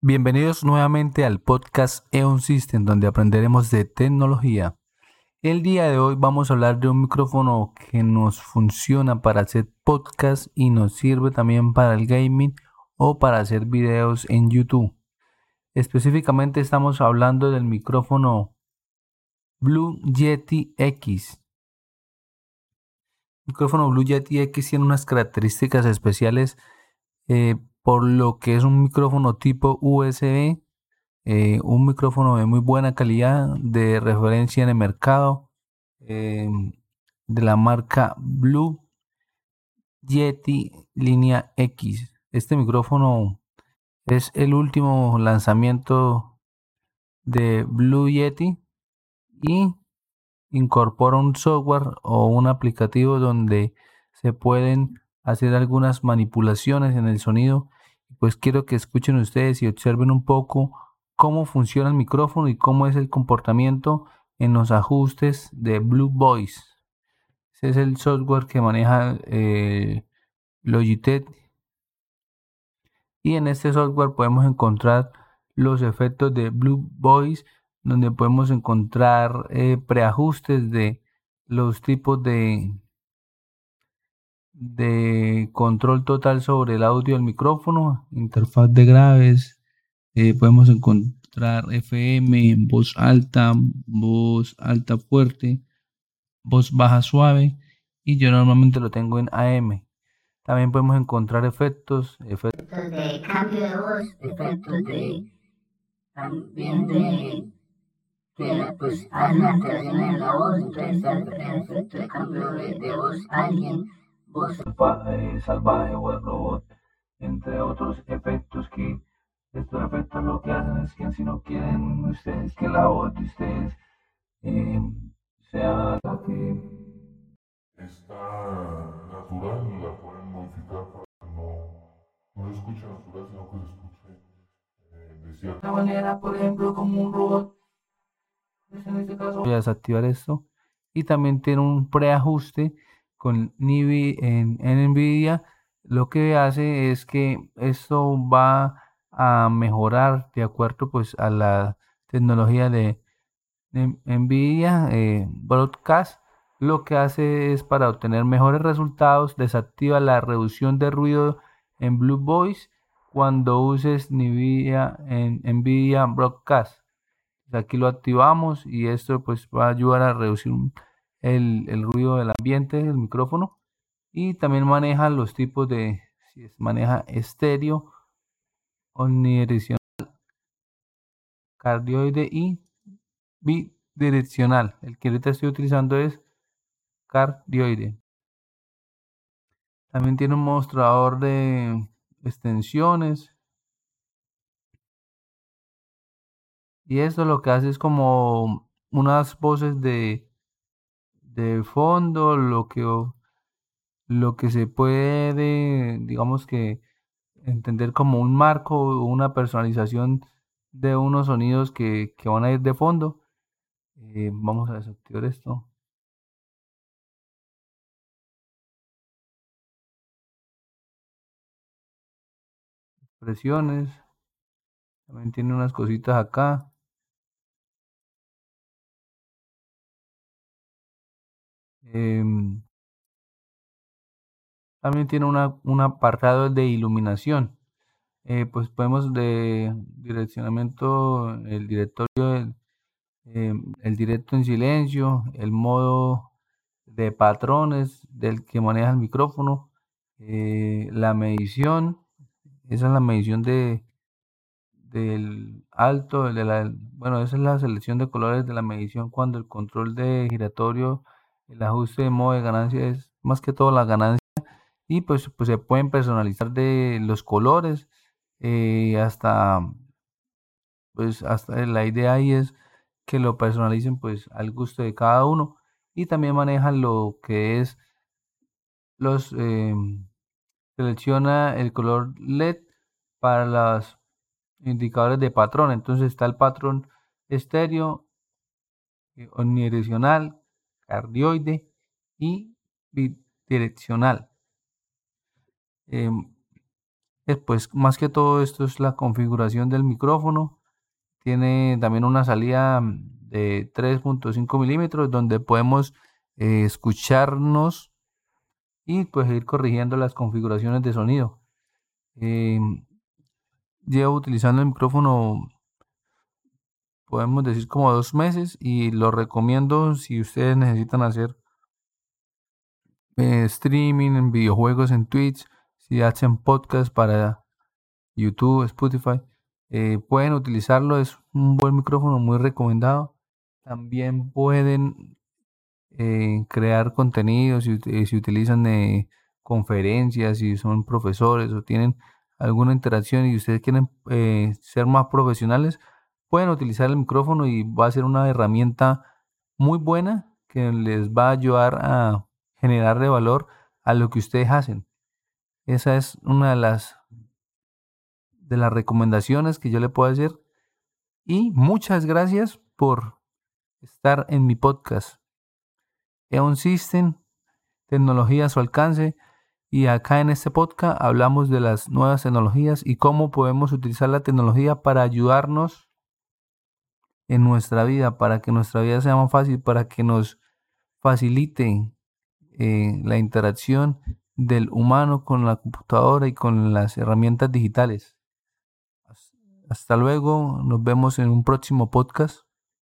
Bienvenidos nuevamente al podcast EON System, donde aprenderemos de tecnología. El día de hoy vamos a hablar de un micrófono que nos funciona para hacer podcast y nos sirve también para el gaming o para hacer videos en YouTube. Específicamente estamos hablando del micrófono Blue Yeti X. El micrófono Blue Yeti X tiene unas características especiales eh, por lo que es un micrófono tipo USB, eh, un micrófono de muy buena calidad, de referencia en el mercado, em, de la marca Blue Yeti línea X. Este micrófono es el último lanzamiento de Blue Yeti y incorpora un software o un aplicativo donde se pueden hacer algunas manipulaciones en el sonido pues quiero que escuchen ustedes y observen un poco cómo funciona el micrófono y cómo es el comportamiento en los ajustes de Blue Voice. Ese es el software que maneja eh, Logitech. Y en este software podemos encontrar los efectos de Blue Voice, donde podemos encontrar eh, preajustes de los tipos de, de control total sobre el audio del micrófono, interfaz de graves, eh, podemos encontrar FM, voz alta, voz alta fuerte, voz baja suave y yo normalmente lo tengo en AM. También podemos encontrar efectos, efectos de cambio de voz, efectos de también de que pues hay una alteración en la voz, entonces efecto de cambio de, de voz alguien salvaje, salvaje o el robot, entre otros efectos que estos efectos lo que hacen es que si no quieren ustedes que la voz de ustedes eh, sea la que está natural, la pueden modificar para que no, no se escuche natural, sino que se escuche eh, de cierta manera, por ejemplo, como un robot. Pues en este caso voy a desactivar esto y también tiene un preajuste con Nivi en, NVIDIA, lo que hace es que esto va a mejorar de acuerdo pues a la tecnología de, NVIDIA eh, Broadcast. Lo que hace es para obtener mejores resultados, desactiva la reducción de ruido en Blue Voice cuando uses NVIDIA en NVIDIA Broadcast. Aquí lo activamos y esto pues va a ayudar a reducir un el, ruido del ambiente del micrófono y también maneja los tipos de si maneja estéreo omnidireccional cardioide y bidireccional. El que ahorita estoy utilizando es cardioide. También tiene un mostrador de extensiones. Y esto lo que hace es como unas voces de de fondo, lo que, lo que se puede, digamos que, entender como un marco o una personalización de unos sonidos que, van a ir de fondo. Eh, vamos a desactivar esto. Expresiones. También tiene unas cositas acá. Em, también tiene una, un apartado de iluminación. Eh, pues podemos de direccionamiento, el directorio, em, el, directo en silencio, el modo de patrones del que maneja el micrófono, eh, la medición, esa es la medición de del alto, de la, bueno, esa es la selección de colores de la medición cuando el control de giratorio el ajuste de modo de ganancia es más que todo la ganancia y pues, pues se pueden personalizar de los colores eh, hasta pues hasta la idea ahí es que lo personalicen pues al gusto de cada uno y también manejan lo que es los eh, selecciona el color LED para los indicadores de patrón. Entonces está el patrón estéreo eh, omnidireccional cardioide y bidireccional. Em, Pues más que todo esto es la configuración del micrófono. Tiene también una salida de 3.5 milímetros donde podemos eh, escucharnos y pues ir corrigiendo las configuraciones de sonido. Em, llevo utilizando el micrófono podemos decir como dos meses y lo recomiendo si ustedes necesitan hacer eh, streaming en videojuegos en Twitch, si hacen podcast para YouTube, Spotify, eh, pueden utilizarlo, es un buen micrófono muy recomendado. También pueden eh, crear contenidos si, si utilizan conferencias, si son profesores o tienen alguna interacción y ustedes quieren ser más profesionales, pueden utilizar el micrófono y va a ser una herramienta muy buena que les va a ayudar a generarle valor a lo que ustedes hacen. Esa es una de las de las recomendaciones que yo le puedo hacer. Y muchas gracias por estar en mi podcast. EON System, tecnología a su alcance. Y acá en este podcast hablamos de las nuevas tecnologías y cómo podemos utilizar la tecnología para ayudarnos en nuestra vida, para que nuestra vida sea más fácil, para que nos facilite eh, la interacción del humano con la computadora y con las herramientas digitales. Hasta luego, nos vemos en un próximo podcast.